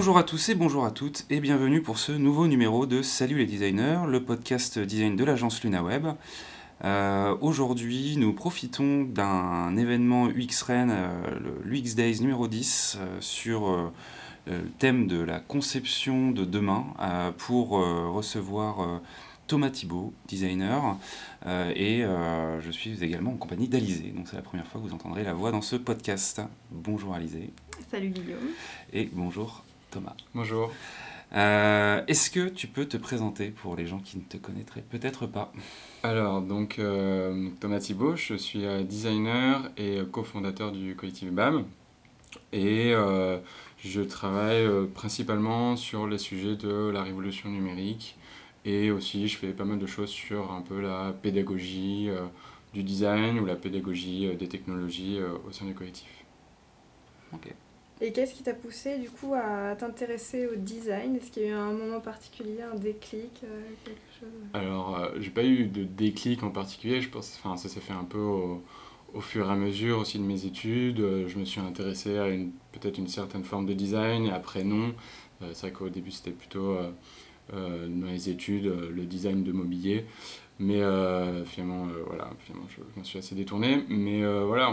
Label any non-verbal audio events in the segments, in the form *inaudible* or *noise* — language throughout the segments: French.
Bonjour à tous et bonjour à toutes et bienvenue pour ce nouveau numéro de Salut les designers, le podcast design de l'agence LunaWeb. Euh, Aujourd'hui, nous profitons d'un événement UX Rennes, euh, le l'UX Days numéro 10, euh, sur euh, le thème de la conception de demain pour recevoir Thomas Thibault, designer, et je suis également en compagnie d'Alizé. Donc c'est la première fois que vous entendrez la voix dans ce podcast. Bonjour Alizé Salut Guillaume. et bonjour Thomas. Bonjour. Euh, Est-ce que tu peux te présenter pour les gens qui ne te connaîtraient peut-être pas? Alors, donc, euh, Thomas Thibault, je suis euh, designer et cofondateur du collectif BAM. Et euh, je travaille principalement sur les sujets de la révolution numérique. Et aussi, je fais pas mal de choses sur un peu la pédagogie du design ou la pédagogie des technologies au sein du collectif. Et qu'est-ce qui t'a poussé du coup à t'intéresser au design? Est-ce qu'il y a eu un moment particulier, un déclic, euh, quelque chose? Alors, euh, j'ai pas eu de déclic en particulier, je pense, enfin, ça s'est fait un peu au, fur et à mesure aussi de mes études. Euh, Je me suis intéressé à peut-être une certaine forme de design, et après non. Euh, c'est vrai qu'au début c'était plutôt dans les études, le design de mobilier. Mais finalement, voilà, finalement, je, m'en suis assez détourné. Mais voilà,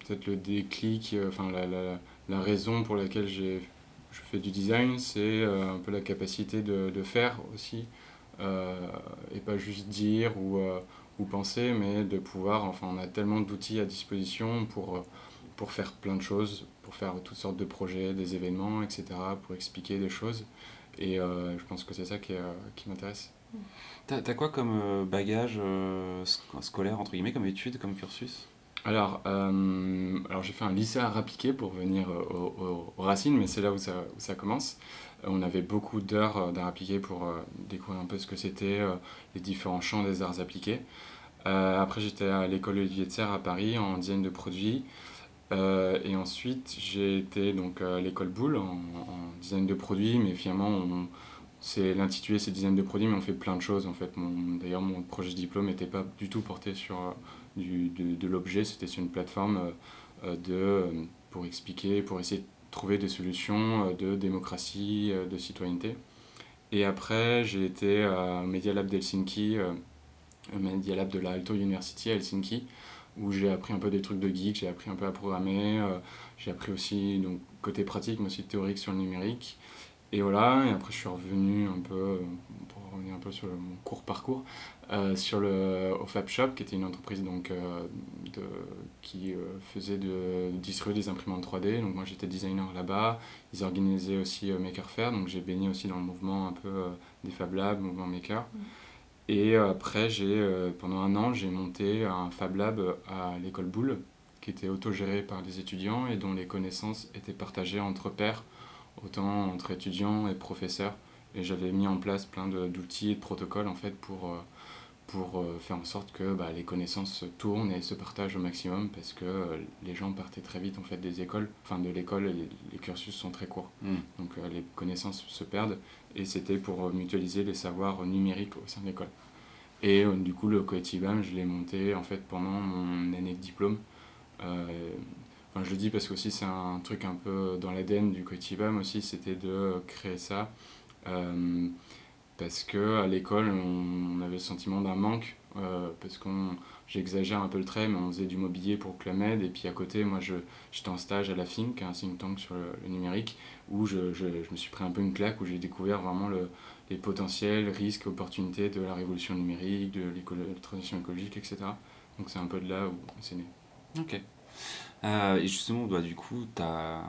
peut-être le déclic, enfin la, la raison pour laquelle j'ai, je fais du design, c'est euh, un peu la capacité de, de faire aussi. Euh, et pas juste dire ou, euh, ou penser, mais de pouvoir, enfin on a tellement d'outils à disposition pour, pour faire plein de choses, pour faire toutes sortes de projets, des événements, etc., pour expliquer des choses. Et je pense que c'est ça qui, qui m'intéresse. T'as as quoi comme bagage sc- scolaire, entre guillemets, comme étude, comme cursus? Alors, euh, alors j'ai fait un lycée à appliqué pour venir euh, au- au- aux racines, mais c'est là où ça, commence. Euh, on avait beaucoup d'heures d'arts appliqués pour découvrir un peu ce que c'était, les différents champs des arts appliqués. Après, j'étais à l'école Olivier de Serre à Paris en design de produits. Et ensuite, j'ai été donc à l'école Boulle en, en design de produits, mais finalement, c'est l'intitulé, c'est design de produits, mais on fait plein de choses en fait. D'ailleurs, mon projet de diplôme n'était pas du tout porté sur du, de, l'objet, c'était sur une plateforme euh, euh, de, euh, pour expliquer, pour essayer de trouver des solutions de démocratie, de citoyenneté. Et après, j'ai été à Media Lab d'Helsinki, Media Lab de la Aalto University à Helsinki, où j'ai appris un peu des trucs de geek, j'ai appris un peu à programmer, j'ai appris aussi donc, côté pratique, mais aussi théorique sur le numérique. Et voilà, et après je suis revenu un peu, pour revenir un peu sur mon court parcours, euh, sur le, au Fab Shop, qui était une entreprise donc, euh, de, qui euh, faisait de distribuer des imprimantes 3D. Donc moi j'étais designer là-bas. Ils organisaient aussi Maker Faire, donc j'ai baigné aussi dans le mouvement un peu des Fab Labs, mouvement Maker. Mm. Et après, j'ai, pendant un an, j'ai monté un Fab Lab à l'école Boulle, qui était autogéré par des étudiants et dont les connaissances étaient partagées entre pairs, autant entre étudiants et professeurs. Et j'avais mis en place plein de- d'outils et de protocoles en fait pour, pour euh, faire en sorte que bah, les connaissances tournent et se partagent au maximum parce que euh, les gens partaient très vite en fait des écoles, enfin de l'école, les, les cursus sont très courts. Hmm. Donc euh, les connaissances se perdent et c'était pour mutualiser les savoirs numériques au sein de l'école. Et euh, du coup, le collectif BAM, je l'ai monté en fait pendant mon année de diplôme. Enfin, je le dis parce que aussi c'est un truc un peu dans l'ADN du collectif BAM aussi, c'était de créer ça. Parce que à l'école, on, avait le sentiment d'un manque, euh, parce qu'on, j'exagère un peu le trait, mais on faisait du mobilier pour Clamed, et puis à côté, moi, je, j'étais en stage à la FINC, un think tank sur le, numérique, où je, je, je me suis pris un peu une claque, où j'ai découvert vraiment le, les potentiels, risques, opportunités de la révolution numérique, de la transition écologique, etc. Donc c'est un peu de là où c'est né. Ok. Euh, et justement, bah, du coup, tu as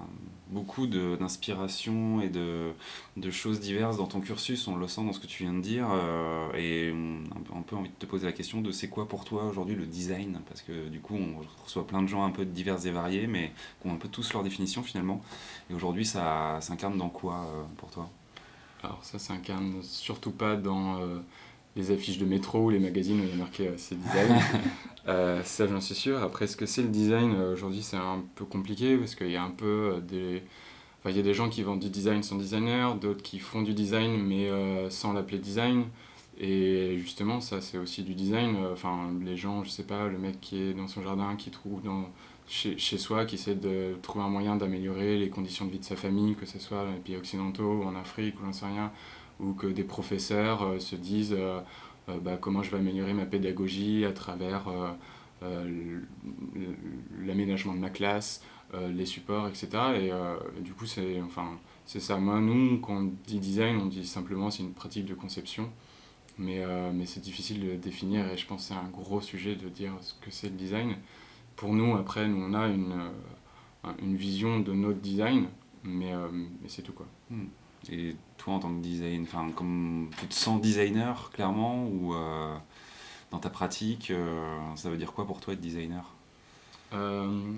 beaucoup d'inspiration et de, de choses diverses dans ton cursus, on le sent dans ce que tu viens de dire, euh, et on a un peu- envie de te poser la question de c'est quoi pour toi aujourd'hui le design? Parce que du coup, on reçoit plein de gens un peu divers et variés, mais qui ont un peu tous leur définition finalement. Et aujourd'hui, ça s'incarne dans quoi euh, pour toi? Alors ça s'incarne surtout pas dans les affiches de métro ou les magazines où il y a marqué euh, c'est design. *laughs* Euh, ça j'en suis sûr. Après ce que c'est le design, euh, aujourd'hui c'est un peu compliqué parce qu'il y a un peu des... Enfin, il y a des gens qui vendent du design sans designer, d'autres qui font du design mais euh, sans l'appeler design. Et justement, ça c'est aussi du design. Enfin, les gens, je sais pas, le mec qui est dans son jardin, qui trouve dans chez, chez, soi, qui essaie de trouver un moyen d'améliorer les conditions de vie de sa famille, que ce soit dans les pays occidentaux ou en Afrique ou j'en sais rien, ou que des professeurs se disent bah, comment je vais améliorer ma pédagogie à travers l'aménagement de ma classe, les supports, etc. Et, du coup, c'est enfin, ça. Moi, nous, quand on dit design, on dit simplement c'est une pratique de conception. Mais, mais c'est difficile de définir et je pense que c'est un gros sujet de dire ce que c'est le design. Pour nous, après, nous, on a une, une vision de notre design, mais, mais c'est tout quoi. Hmm. Et toi, en tant que design, enfin, comme tu te sens designer, clairement, ou dans ta pratique, euh, ça veut dire quoi pour toi être designer? Euh,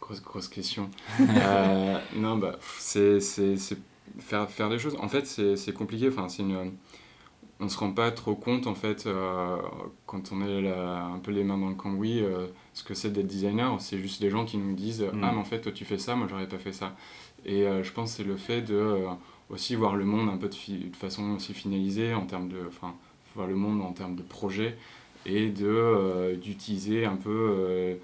grosse, grosse question. Euh, non, bah, c'est faire, faire des choses. En fait, c'est compliqué. Enfin, c'est une on se rend pas trop compte en fait quand on est un peu les mains dans le cambouis ce que c'est d'être designer c'est juste des gens qui nous disent mm. ah mais en fait toi tu fais ça moi j'aurais pas fait ça et je pense que c'est le fait de aussi voir le monde un peu de, de façon aussi finalisée en termes de enfin voir le monde en termes de projet et de euh, d'utiliser un peu euh,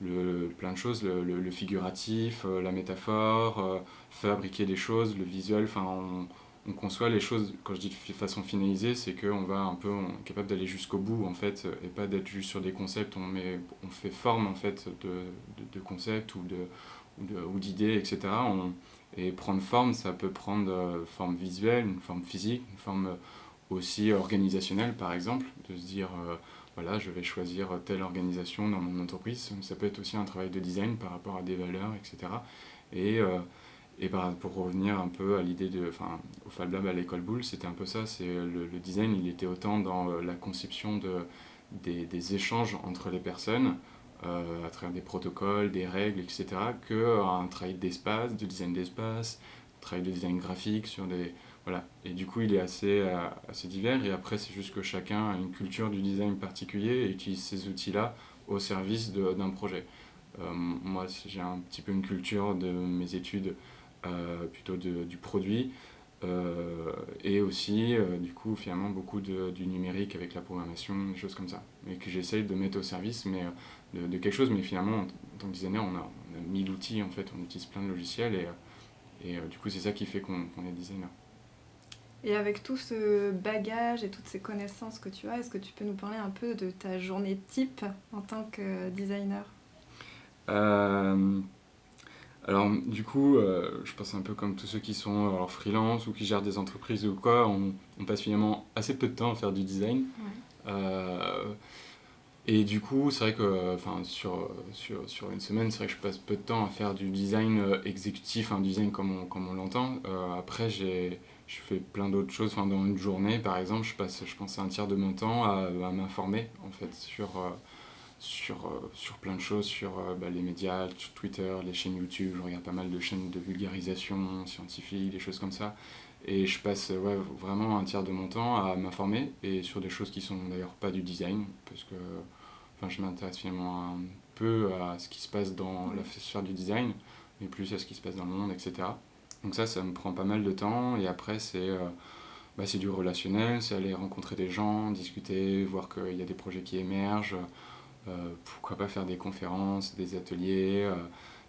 le, plein de choses, le, figuratif, euh, la métaphore, fabriquer des choses, le visuel, enfin on, on, conçoit les choses, quand je dis de façon finalisée, c'est qu'on va un peu, est capable d'aller jusqu'au bout en fait, et pas d'être juste sur des concepts, on, on fait forme en fait de, de, de concepts ou de ou d'idées, etc. On, et prendre forme, ça peut prendre forme visuelle, une forme physique, une forme aussi organisationnel par exemple, de se dire euh, voilà je vais choisir telle organisation dans mon entreprise, ça peut être aussi un travail de design par rapport à des valeurs, etc. Et, euh, et pour revenir un peu à l'idée de, enfin au Fab Lab à l'école Boule, c'était un peu ça, c'est le, le, design il était autant dans euh, la conception de, des, des échanges entre les personnes, à travers des protocoles, des règles, etc., qu'un travail d'espace, de design d'espace, travail de design graphique sur des, voilà. Et du coup, il est assez, euh, assez divers. Et après, c'est juste que chacun a une culture du design particulier et utilise ces outils-là au service d'un projet. Euh, moi, j'ai un petit peu une culture de mes études euh, plutôt de, du produit. et aussi, du coup, finalement, beaucoup de, du numérique avec la programmation, des choses comme ça. Et que j'essaye de mettre au service mais, de, de, quelque chose. Mais finalement, en, tant que designer, on a, on a mille outils, en fait. On utilise plein de logiciels. Et, et du coup, c'est ça qui fait qu'on est designer. Et avec tout ce bagage et toutes ces connaissances que tu as, est-ce que tu peux nous parler un peu de ta journée type en tant que designer? Euh, Alors, du coup, euh, je pense un peu comme tous ceux qui sont alors, freelance ou qui gèrent des entreprises ou quoi, on, passe finalement assez peu de temps à faire du design. Euh, et du coup, c'est vrai que sur, sur, sur, une semaine, c'est vrai que je passe peu de temps à faire du design exécutif, un design comme on, comme on l'entend. après, j'ai je fais plein d'autres choses. Enfin, dans une journée, par exemple, je passe, je pense, un tiers de mon temps à, m'informer, en fait, sur, euh, sur, euh, sur plein de choses, sur euh, bah, les médias, sur Twitter, les chaînes YouTube. Je regarde pas mal de chaînes de vulgarisation scientifique, des choses comme ça. Et je passe ouais, vraiment un tiers de mon temps à m'informer, et sur des choses qui sont d'ailleurs pas du design, parce que enfin, je m'intéresse finalement un peu à ce qui se passe dans la sphère du design, mais plus à ce qui se passe dans le monde, etc. Donc ça, ça me prend pas mal de temps. Et après, c'est euh, bah, du relationnel, c'est aller rencontrer des gens, discuter, voir qu'il y a des projets qui émergent. Euh, pourquoi pas faire des conférences, des ateliers, euh,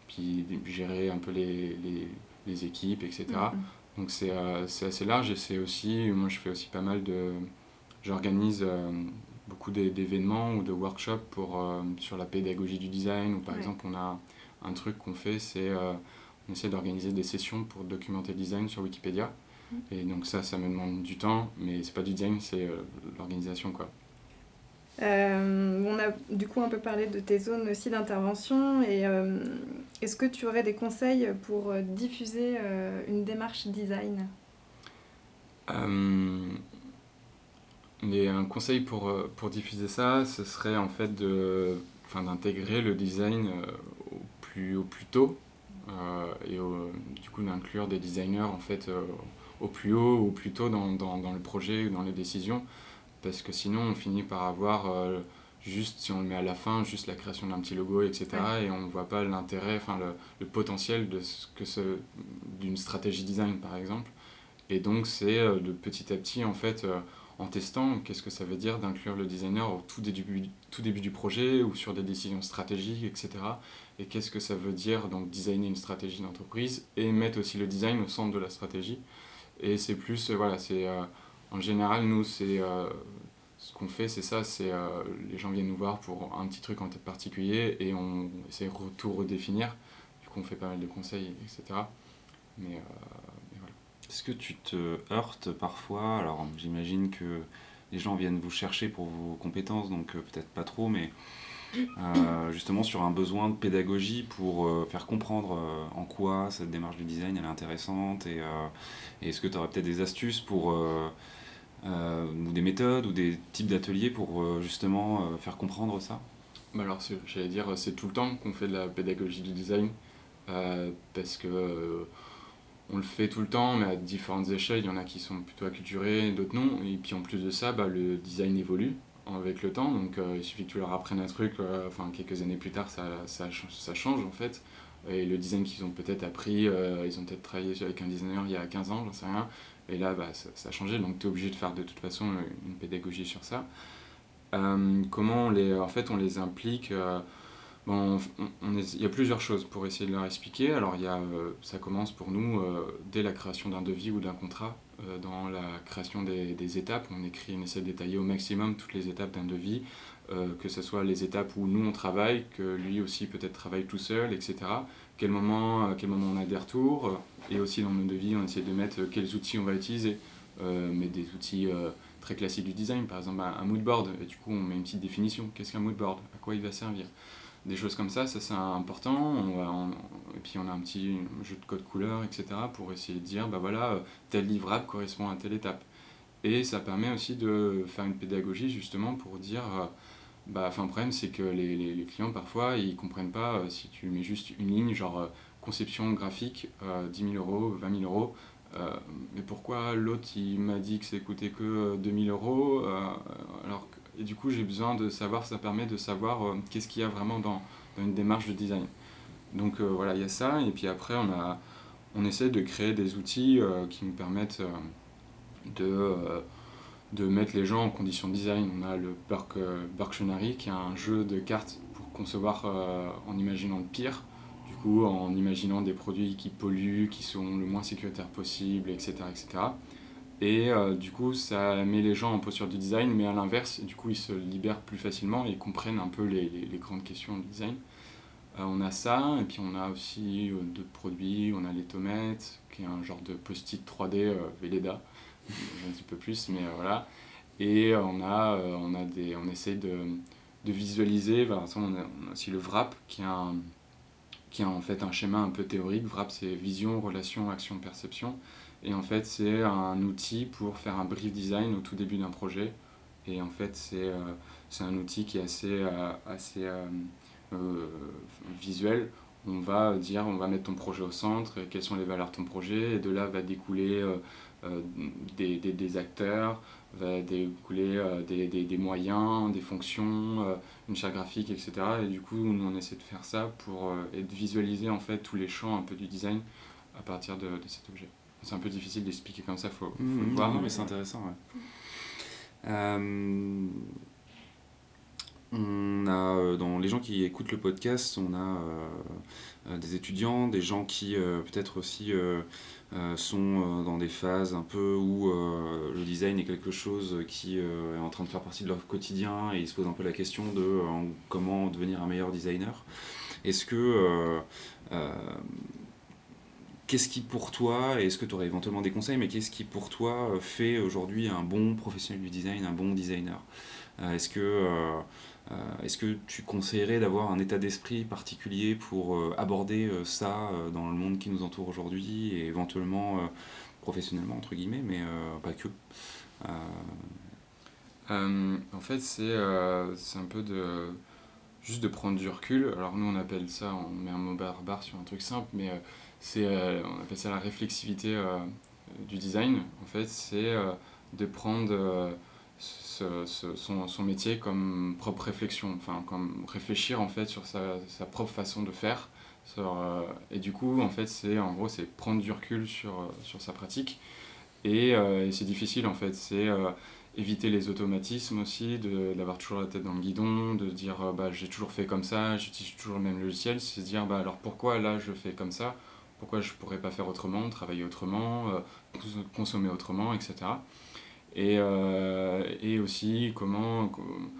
puis gérer un peu les, les, les équipes, etc. Mm-hmm. Donc c'est assez large et c'est aussi, moi je fais aussi pas mal de... J'organise beaucoup d'événements ou de workshops pour, sur la pédagogie du design. Ou par exemple, on a un truc qu'on fait, c'est on essaie d'organiser des sessions pour documenter le design sur Wikipédia. Mm. Et donc ça, ça me demande du temps, mais c'est pas du design, c'est euh, l'organisation quoi. Euh, on a du coup un peu parlé de tes zones aussi d'intervention et euh, est-ce que tu aurais des conseils pour diffuser une démarche design? Mais un conseil pour, pour diffuser ça, ce serait en fait de, d'intégrer le design au plus, au plus tôt euh, et du coup d'inclure des designers en fait euh, au plus haut ou plus tôt dans, dans, dans, le projet ou dans les décisions. Parce que sinon on finit par avoir euh, juste si on le met à la fin juste la création d'un petit logo etc et on ne voit pas l'intérêt enfin le, le, potentiel de ce que ce d'une stratégie design par exemple. Et donc c'est de petit à petit en fait en testant qu'est-ce que ça veut dire d'inclure le designer au tout début, tout début du projet ou sur des décisions stratégiques, etc. Et qu'est-ce que ça veut dire donc designer une stratégie d'entreprise et mettre aussi le design au centre de la stratégie. Et c'est plus, voilà, c'est en général, nous, c'est ce qu'on fait, c'est ça, c'est les gens viennent nous voir pour un petit truc en tête particulier et on essaie de tout redéfinir. Du coup, on fait pas mal de conseils, etc. Mais est-ce que tu te heurtes parfois Alors j'imagine que les gens viennent vous chercher pour vos compétences, donc euh, peut-être pas trop, mais euh, justement sur un besoin de pédagogie pour euh, faire comprendre en quoi cette démarche du design est intéressante et, est-ce que tu aurais peut-être des astuces pour ou des méthodes ou des types d'ateliers pour justement faire comprendre ça? Bah alors j'allais dire c'est tout le temps qu'on fait de la pédagogie du design parce que on le fait tout le temps, mais à différentes échelles. Il y en a qui sont plutôt acculturés, d'autres non. Et puis en plus de ça, bah, le design évolue avec le temps. Donc euh, il suffit que tu leur apprennes un truc, euh, enfin quelques années plus tard, ça, change en fait. Et le design qu'ils ont peut-être appris, euh, ils ont peut-être travaillé avec un designer il y a 15 ans, j'en sais rien. Et là, bah, ça, a changé. Donc tu es obligé de faire de toute façon une pédagogie sur ça. comment les, en fait, on les implique Bon, il y a plusieurs choses pour essayer de leur expliquer. Alors, il y a, euh, ça commence pour nous euh, dès la création d'un devis ou d'un contrat. Euh, dans la création des, des, étapes, on écrit, on essaie de détailler au maximum toutes les étapes d'un devis, que ce soit les étapes où nous on travaille, que lui aussi peut-être travaille tout seul, etc. Quel moment, quel moment on a des retours, et aussi dans nos devis, on essaie de mettre quels outils on va utiliser. mais des outils très classiques du design, par exemple un, un mood board, et du coup on met une petite définition. Qu'est-ce qu'un mood board À quoi il va servir? Des choses comme ça, ça c'est important. et puis on a un petit jeu de code couleur, etc. pour essayer de dire, bah voilà, euh, tel livrable correspond à telle étape. Et ça permet aussi de faire une pédagogie justement pour dire, euh, bah, enfin le problème c'est que les, les, clients parfois ils comprennent pas euh, si tu mets juste une ligne genre conception graphique, 10 000 euros, 20 000 euros. mais pourquoi l'autre il m'a dit que ça coûtait que 2000 euros alors que et du coup, j'ai besoin de savoir, ça permet de savoir euh, qu'est-ce qu'il y a vraiment dans, dans, une démarche de design. Donc euh, voilà, il y a ça. Et puis après, on, a, on essaie de créer des outils euh, qui nous permettent de, de mettre les gens en condition de design. On a le Burktionary, qui est un jeu de cartes pour concevoir en imaginant le pire. Du coup, en imaginant des produits qui polluent, qui sont le moins sécuritaires possible, etc. etc. Et euh, du coup, ça met les gens en posture de design, mais à l'inverse, du coup, ils se libèrent plus facilement et comprennent un peu les, les, grandes questions de design. Euh, on a ça, et puis on a aussi euh, d'autres produits. On a les tomates, qui est un genre de post-it 3D Velleda, un petit peu plus, mais voilà. Et on, a, on, a des, on essaie de, de visualiser. on, a, on, a, aussi le VRAP, qui est, un, qui est en fait un schéma un peu théorique. VRAP, c'est vision, relation, action, perception. Et en fait, c'est un outil pour faire un brief design au tout début d'un projet. Et en fait, c'est euh, c'est un outil qui est assez, euh, assez euh, visuel. On va dire, on va mettre ton projet au centre, quelles sont les valeurs de ton projet, et de là va découler des, des, des, acteurs, va découler des, des, des, moyens, des fonctions, une charte graphique, etc. Et du coup, on essaie de faire ça pour et visualiser en fait tous les champs un peu du design à partir de cet objet c'est un peu difficile d'expliquer comme ça, il faut, mmh, le voir. mais c'est intéressant. Euh, on a, euh, dans les gens qui écoutent le podcast, on a euh, des étudiants, des gens qui peut-être aussi sont dans des phases un peu où le design est quelque chose qui est en train de faire partie de leur quotidien et ils se posent un peu la question de comment devenir un meilleur designer. Est-ce que qu'est-ce qui pour toi, et est-ce que tu aurais éventuellement des conseils, mais qu'est-ce qui pour toi euh, fait aujourd'hui un bon professionnel du design, un bon designer? Euh, Est-ce que, euh, est que tu conseillerais d'avoir un état d'esprit particulier pour aborder ça dans le monde qui nous entoure aujourd'hui, et éventuellement professionnellement, entre guillemets, mais pas que? En fait, c'est un peu de juste de prendre du recul. Alors nous, on appelle ça, on met un mot barbare sur un truc simple, mais c'est, euh, on appelle ça la réflexivité euh, du design. En fait, c'est euh, de prendre son, son, métier comme propre réflexion, enfin, comme réfléchir en fait sur sa, sa propre façon de faire. Et du coup, en fait, c'est en gros, c'est prendre du recul sur, sur sa pratique. Et, c'est difficile en fait. C'est éviter les automatismes aussi, d'avoir toujours la tête dans le guidon, de dire bah, j'ai toujours fait comme ça, j'utilise toujours le même logiciel, c'est se dire bah, alors pourquoi là je fais comme ça, pourquoi je pourrais pas faire autrement, travailler autrement, euh, consommer autrement, etc. Et, euh, et aussi comment,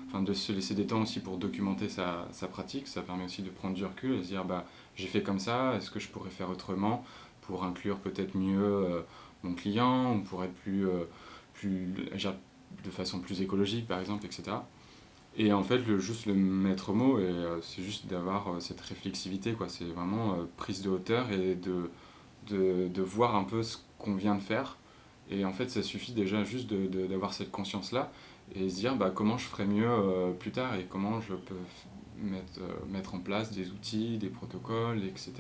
enfin de se laisser des temps aussi pour documenter sa, pratique, ça permet aussi de prendre du recul et se dire bah, j'ai fait comme ça, est-ce que je pourrais faire autrement pour inclure peut-être mieux mon client, ou pour être plus, plus de façon plus écologique par exemple, etc. Et en fait, le, juste le maître mot, euh, c'est juste d'avoir euh, cette réflexivité, quoi. C'est vraiment euh, prise de hauteur et de, de, de voir un peu ce qu'on vient de faire. Et en fait, ça suffit déjà juste d'avoir cette conscience-là et se dire bah, comment je ferais mieux plus tard et comment je peux mettre, mettre en place des outils, des protocoles, etc.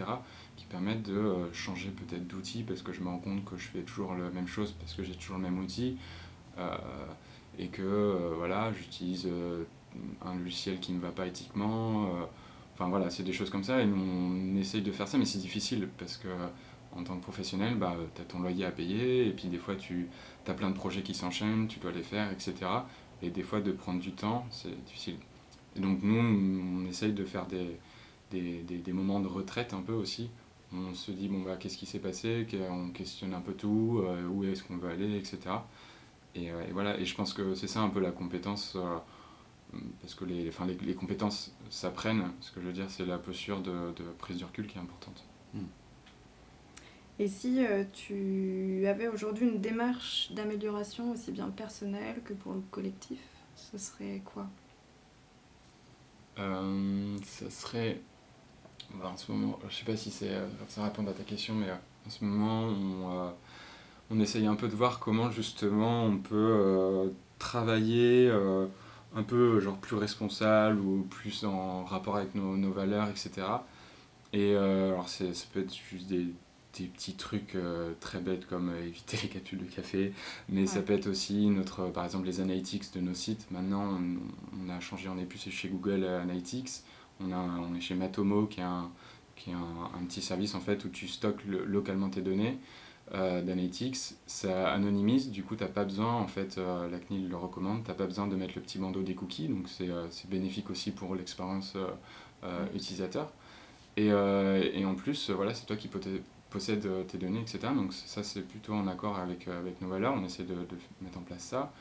qui permettent de changer peut-être d'outil parce que je me rends compte que je fais toujours la même chose parce que j'ai toujours le même outil et que voilà, j'utilise un logiciel qui ne va pas éthiquement. Enfin voilà, c'est des choses comme ça et nous on essaye de faire ça, mais c'est difficile parce que en tant que professionnel, bah, tu as ton loyer à payer et puis des fois tu as plein de projets qui s'enchaînent, tu dois les faire, etc. Et des fois de prendre du temps, c'est difficile. Et donc nous, on essaye de faire des, des, des, moments de retraite un peu aussi. On se dit, bon, bah, qu'est-ce qui s'est passé, on questionne un peu tout, où est-ce qu'on veut aller, etc. Euh, et, voilà, et je pense que c'est ça un peu la compétence, euh, parce que les, enfin, les, les compétences s'apprennent, ce que je veux dire, c'est la posture de, de, prise de recul qui est importante. Hmm. Et si euh, tu avais aujourd'hui une démarche d'amélioration aussi bien personnelle que pour le collectif, ce serait quoi? Euh, Ça serait. Bah, en ce moment, je sais pas si c'est ça répondre à ta question, mais en ce moment, on, on essaye un peu de voir comment justement on peut euh, travailler euh, un peu genre plus responsable ou plus en rapport avec nos, nos valeurs, etc. Et euh, alors ça peut être juste des, des petits trucs très bêtes comme éviter les capsules de café, mais ça peut être aussi notre, par exemple les analytics de nos sites. Maintenant on, a changé, on n'est plus chez Google Analytics, on, a, on est chez Matomo qui est un, qui est un, un, petit service en fait où tu stockes localement tes données euh, d'analytics, ça anonymise, du coup tu n'as pas besoin, en fait euh, la CNIL le recommande, tu n'as pas besoin de mettre le petit bandeau des cookies, donc c'est euh, bénéfique aussi pour l'expérience euh, utilisateur. Et, et, en plus, voilà, c'est toi qui possèdes tes données, etc. Donc ça c'est plutôt en accord avec, avec nos valeurs, on essaie de, de, mettre en place ça.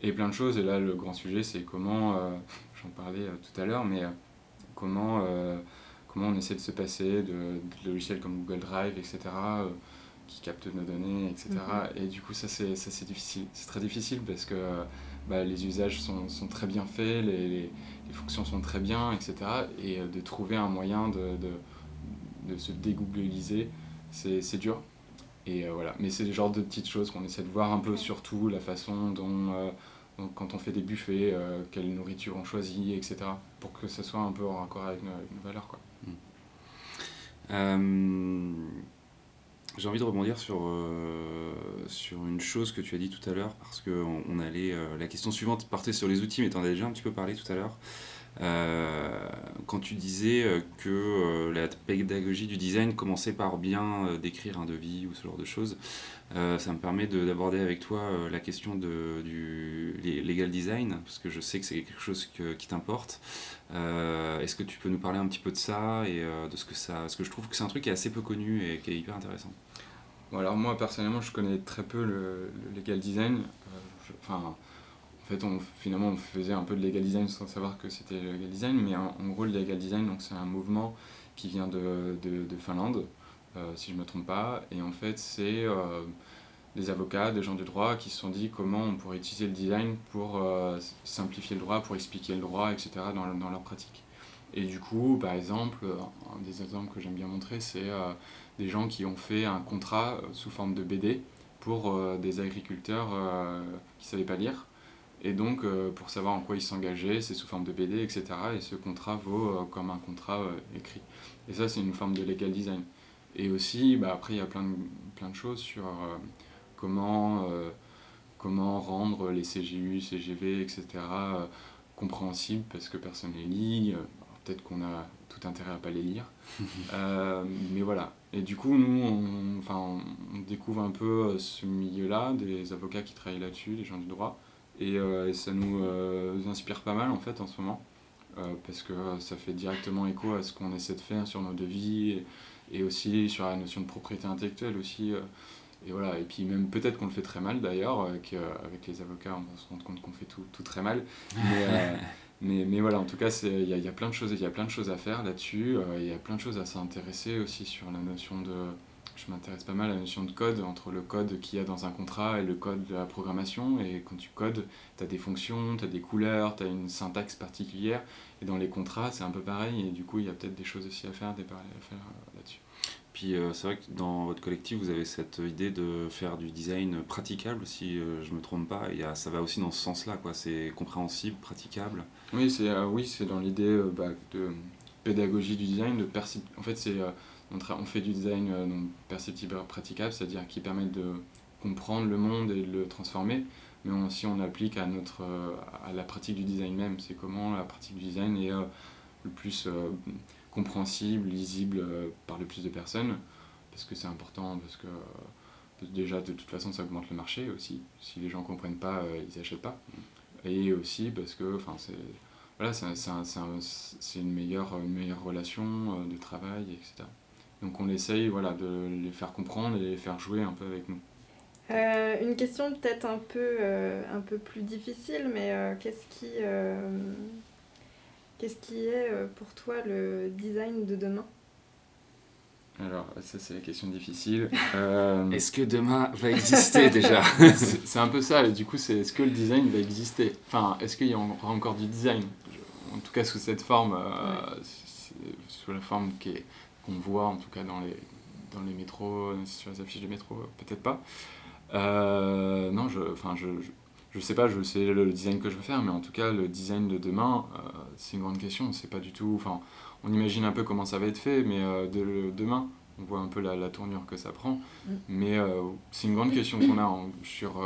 Et plein de choses, et là le grand sujet c'est comment, *laughs* j'en parlais tout à l'heure, mais comment, comment on essaie de se passer de, de logiciels comme Google Drive, etc qui captent nos données, etc. Mhm. Et du coup, ça, c'est, ça, c'est difficile. C'est très difficile parce que bah, les usages sont, sont, très bien faits, les, les, les, fonctions sont très bien, etc. Et euh, de trouver un moyen de, de, de se dégoogliser, c'est, c'est dur. Et euh, voilà. Mais c'est le genre de petites choses qu'on essaie de voir un peu, surtout la façon dont, euh, donc, quand on fait des buffets, quelle nourriture on choisit, etc. Pour que ça soit un peu en accord avec nos, nos valeurs. Quoi. Mmh. J'ai envie de rebondir sur, euh, sur une chose que tu as dit tout à l'heure, parce que on, allait, euh, la question suivante partait sur les outils, mais tu en as déjà un petit peu parlé tout à l'heure. Euh, quand tu disais euh, que euh, la pédagogie du design commençait par bien décrire un devis ou ce genre de choses, ça me permet d'aborder avec toi la question de, du legal design, parce que je sais que c'est quelque chose qui t'importe. Est-ce que tu peux nous parler un petit peu de ça et de ce que ça... Parce que je trouve que c'est un truc qui est assez peu connu et qui est hyper intéressant. Alors moi personnellement je connais très peu le, le legal design. En fait, on, finalement, on faisait un peu de legal design sans savoir que c'était le legal design, mais en, gros, le legal design, c'est un mouvement qui vient de, de, de Finlande, euh, si je ne me trompe pas, et en fait, c'est euh, des avocats, des gens du droit qui se sont dit comment on pourrait utiliser le design pour euh, simplifier le droit, pour expliquer le droit, etc., dans, dans leur pratique. Et du coup, par exemple, un des exemples que j'aime bien montrer, c'est des gens qui ont fait un contrat sous forme de BD pour des agriculteurs qui ne savaient pas lire et donc, euh, pour savoir en quoi ils s'engageaient, c'est sous forme de BD, etc. Et ce contrat vaut euh, comme un contrat euh, écrit. Et ça, c'est une forme de legal design. Et aussi, bah, après, il y a plein de, plein de choses sur comment, comment rendre les CGU, CGV, etc. compréhensibles parce que personne ne les lit. Peut-être qu'on a tout intérêt à pas les lire. *laughs* mais voilà. Et du coup, nous, on, enfin, on découvre un peu ce milieu-là, des avocats qui travaillent là-dessus, des gens du droit Et, ça nous inspire pas mal en fait en ce moment. parce que ça fait directement écho à ce qu'on essaie de faire sur nos devis et, aussi sur la notion de propriété intellectuelle aussi. et voilà, et puis même peut-être qu'on le fait très mal d'ailleurs, qu'avec les avocats on se rend compte qu'on fait tout, tout, très mal. Mais, *laughs* mais, mais, voilà, en tout cas, il y a, y a, plein de choses, il y a plein de choses à faire là-dessus. Il y a plein de choses à s'intéresser aussi sur la notion de, je m'intéresse pas mal à la notion de code, entre le code qu'il y a dans un contrat et le code de la programmation. Et quand tu codes, tu as des fonctions, tu as des couleurs, tu as une syntaxe particulière. Et dans les contrats, c'est un peu pareil. Et du coup, il y a peut-être des choses aussi à faire, des parallèles à faire euh, là-dessus. Puis euh, c'est vrai que dans votre collectif, vous avez cette idée de faire du design praticable, si euh, je ne me trompe pas. Et ça va aussi dans ce sens-là, quoi. C'est compréhensible, praticable. Oui, c'est oui, dans l'idée bah, de pédagogie du design. De en fait, c'est on, fait du design euh, perceptible praticable, c'est-à-dire qui permet de comprendre le monde et de le transformer, mais aussi on applique à, notre, euh, à la pratique du design même. C'est comment la pratique du design est euh, le plus compréhensible, lisible par le plus de personnes, parce que c'est important, parce que déjà de toute façon ça augmente le marché aussi. Si les gens ne comprennent pas, ils n'achètent pas. Et aussi parce que c'est une une meilleure relation de travail, etc. Donc on essaye voilà, de les faire comprendre et les faire jouer un peu avec nous. Euh, une question peut-être un, peu, euh, un peu plus difficile, mais euh, qu'est-ce qui, qu'est-ce qui est pour toi le design de demain? Alors, ça c'est la question difficile. *laughs* Est-ce que demain va exister *laughs* déjà? C'est un peu ça, et du coup c'est est-ce que le design va exister? Enfin, est-ce qu'il y aura encore du design? En tout cas sous cette forme, sous la forme qui est qu'on voit en tout cas dans les, dans les métros, sur les affiches de métro, peut-être pas. Euh, non, je, enfin, je, je, sais pas, je sais le design que je veux faire, mais en tout cas, le design de demain, euh, c'est une grande question. C'est pas du tout. Enfin, on imagine un peu comment ça va être fait, mais euh, de, demain, on voit un peu la, la tournure que ça prend. Mm. Mais c'est une grande question qu'on a sur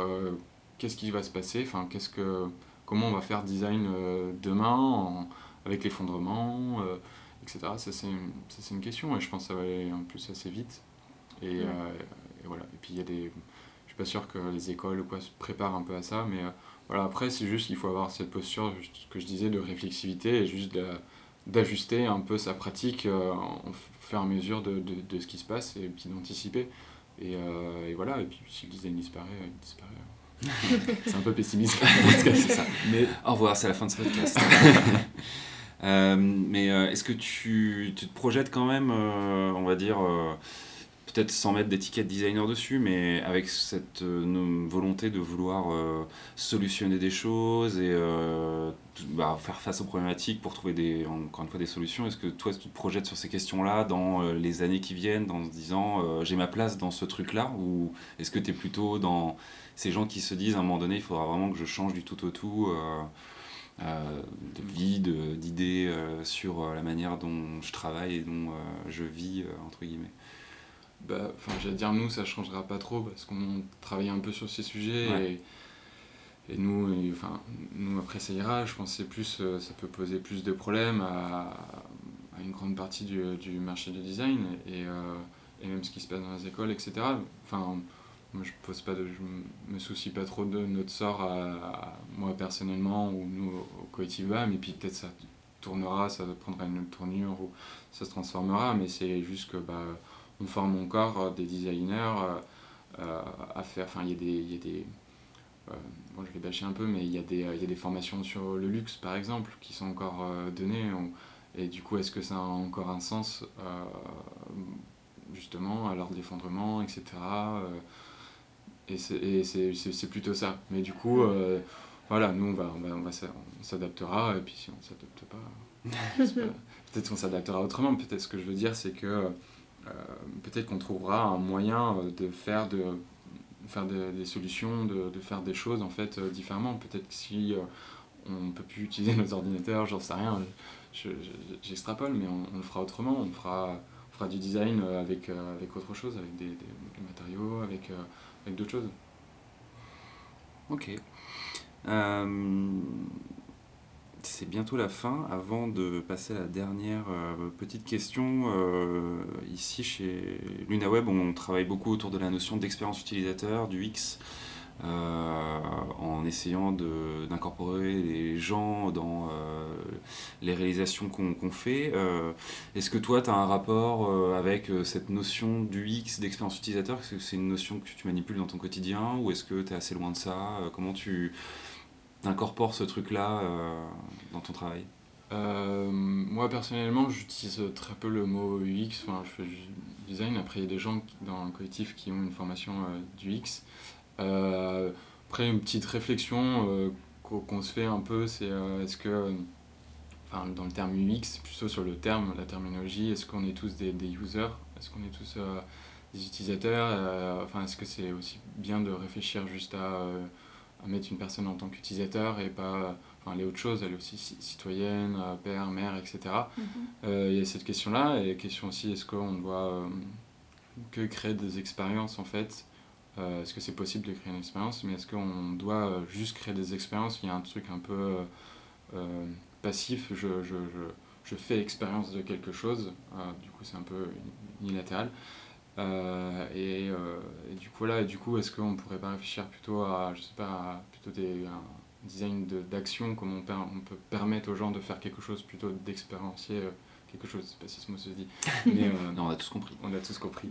qu'est-ce qui va se passer, enfin, qu'est-ce que, comment on va faire design demain avec l'effondrement etc. Ça, c'est une, une, question et je pense que ça va aller en plus assez vite. Et, euh, et voilà. Et puis, il y a des. Je suis pas sûr que les écoles ou quoi se préparent un peu à ça, mais euh, voilà, après, c'est juste qu'il faut avoir cette posture, ce que je disais, de réflexivité et juste d'ajuster un peu sa pratique euh, au fur et à mesure de, de, de, ce qui se passe et puis d'anticiper. Et, et, voilà, et puis si le design disparaît, il disparaît. *laughs* c'est un peu pessimiste, *laughs* c'est ça. Mais au revoir, c'est la fin de ce podcast. *laughs* Euh, mais euh, est-ce que tu, te projettes quand même, euh, on va dire, peut-être sans mettre d'étiquette designer dessus, mais avec cette volonté de vouloir solutionner des choses et bah, faire face aux problématiques pour trouver encore une fois des solutions? Est-ce que toi, tu te projettes sur ces questions-là dans les années qui viennent, en se disant j'ai ma place dans ce truc-là? Ou est-ce que tu es plutôt dans ces gens qui se disent à un moment donné, il faudra vraiment que je change du tout au tout de vie, d'idées euh, sur euh, la manière dont je travaille et dont je vis, entre guillemets bah, j'allais dire nous, ça changera pas trop parce qu'on travaille un peu sur ces sujets et, et, nous, enfin, nous après ça ira. Je pense que plus, ça peut poser plus de problèmes à, à une grande partie du, du, marché du design et, et, même ce qui se passe dans les écoles, etc. Enfin, moi, je pose pas de, je me soucie pas trop de notre sort à, moi personnellement ou nous au collectif BAM. Et puis peut-être ça tournera, ça prendra une autre tournure ou ça se transformera. Mais c'est juste que bah, on forme encore des designers euh, à faire. Enfin, il y a des, y a des euh, bon, je vais bâcher un peu, mais il y, a des, y a des formations sur le luxe par exemple qui sont encore euh, données. et du coup, est-ce que ça a encore un sens justement à l'heure d'effondrement, etc. Et c'est plutôt ça. Mais du coup, euh, voilà, nous, on, va, on, va, on, s'adaptera, et puis si on ne s'adapte *laughs* pas, peut-être qu'on s'adaptera autrement. Peut-être ce que je veux dire, c'est que euh, peut-être qu'on trouvera un moyen euh, de faire, de, faire des solutions, de, de, faire des choses en fait différemment. Peut-être que si on ne peut plus utiliser nos ordinateurs, j'en sais rien, j'extrapole, mais on, le fera autrement. On fera, fera du design avec, avec autre chose, avec des, des matériaux, avec avec d'autres choses. Ok. Euh, c'est bientôt la fin. Avant de passer à la dernière euh, petite question, euh, ici chez LunaWeb, on travaille beaucoup autour de la notion d'expérience utilisateur, du X. en essayant d'incorporer les gens dans les réalisations qu'on fait. Est-ce que toi, tu as un rapport avec cette notion du X, d'expérience utilisateur? Est-ce que c'est une notion que tu manipules dans ton quotidien? Ou est-ce que tu es assez loin de ça? Comment tu incorpores ce truc-là dans ton travail? Euh, moi personnellement, j'utilise très peu le mot UX. Je fais du design. Après, il y a des gens dans le collectif qui ont une formation euh, du X. Euh, après, une petite réflexion qu'on se fait un peu, c'est est-ce que, enfin, dans le terme UX, plutôt sur le terme, la terminologie, est-ce qu'on est tous des, des users? Est-ce qu'on est tous des utilisateurs? Enfin, est-ce que c'est aussi bien de réfléchir juste à, à mettre une personne en tant qu'utilisateur et pas enfin, elle est autre chose, elle est aussi citoyenne, euh, père, mère, etc. Mhm. Euh, il y a cette question-là, et la question aussi, est-ce qu'on doit euh, que créer des expériences en fait Est-ce que c'est possible de créer une expérience? Mais est-ce qu'on doit juste créer des expériences? Il y a un truc un peu passif, je, je, je, je, fais expérience de quelque chose, du coup c'est un peu unilatéral. et, et, du coup là, du coup, est-ce qu'on pourrait pas réfléchir plutôt à, je sais pas, à plutôt des, design d'action, comment on, on, peut permettre aux gens de faire quelque chose plutôt d'expérientier euh, quelque chose, je sais pas si ce mot se dit. *laughs* Mais, euh, non, on a tous compris. On a tous compris.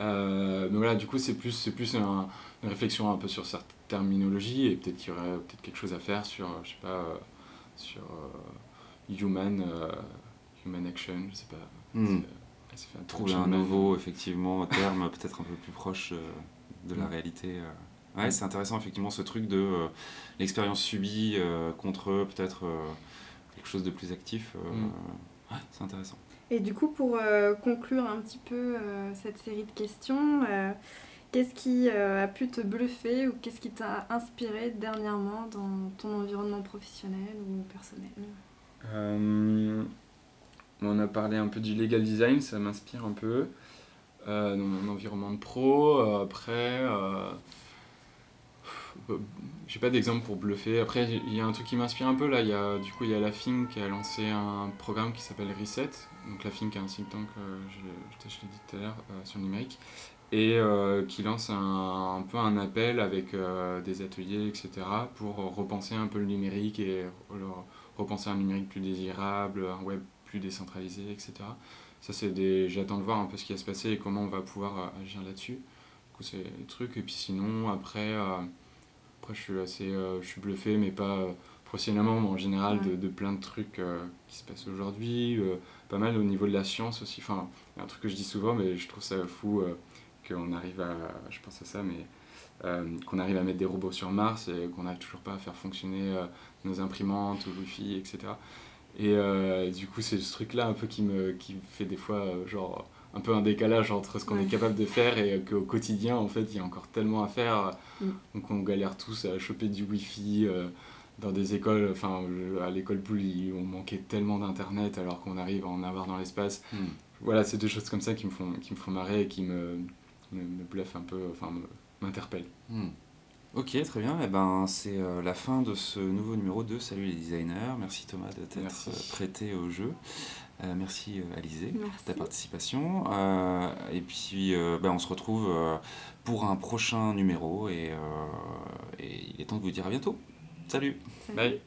Euh, mais voilà, du coup, c'est plus, c'est plus une réflexion un peu sur cette terminologie et peut-être qu'il y aurait peut-être quelque chose à faire sur, je sais pas, sur human, human action, je sais pas. Hmm. Trouver un nouveau, effectivement, terme *laughs* peut-être un peu plus proche de la hmm. réalité. Ouais, c'est intéressant effectivement ce truc de euh, l'expérience subie euh, contre peut-être euh, quelque chose de plus actif. Ouais, c'est intéressant. Et du coup, pour conclure un petit peu cette série de questions, qu'est-ce qui a pu te bluffer ou qu'est-ce qui t'a inspiré dernièrement dans ton environnement professionnel ou personnel? On a parlé un peu du legal design, ça m'inspire un peu. dans mon environnement de pro, après j'ai pas d'exemple pour bluffer. Après, il y a un truc qui m'inspire un peu là. Y a, du coup, il y a la FIN qui a lancé un programme qui s'appelle Reset. Donc la FIN qui est un think tank, euh, je, je, l'ai dit tout à l'heure, euh, sur le numérique. Et euh, qui lance un, peu un appel avec des ateliers, etc. pour repenser un peu le numérique et repenser un numérique plus désirable, un web plus décentralisé, etc. Ça, c'est des. J'attends de voir un peu ce qui va se passer et comment on va pouvoir agir là-dessus. Du coup, c'est le truc. Et puis sinon, après après, je suis assez euh, je suis bluffé, mais pas euh, professionnellement, mais en général, de, de, plein de trucs euh, qui se passent aujourd'hui. pas mal au niveau de la science aussi. Enfin, un truc que je dis souvent, mais je trouve ça fou qu'on arrive à. Je pense à ça, mais. qu'on arrive à mettre des robots sur Mars et qu'on n'arrive toujours pas à faire fonctionner nos imprimantes ou Wi-Fi, etc. Et du coup, c'est ce truc-là un peu qui me, qui me fait des fois, genre, un peu un décalage entre ce qu'on est capable de faire et qu'au quotidien, en fait, il y a encore tellement à faire. Mm. Donc on galère tous à choper du Wi-Fi euh, dans des écoles. Enfin, à l'école Pouli, on manquait tellement d'Internet alors qu'on arrive à en avoir dans l'espace. Mm. Voilà, c'est deux choses comme ça qui me font, qui me font marrer et qui me, me, bluffent un peu, enfin, m'interpellent. Mm. Ok, très bien. Et eh ben, c'est euh, la fin de ce nouveau numéro de Salut les designers. Merci Thomas de t'être prêté au jeu. Euh, merci euh, Alizé pour ta participation. Euh, et puis ben, on se retrouve pour un prochain numéro et, il est temps de vous dire à bientôt. Salut. Bye.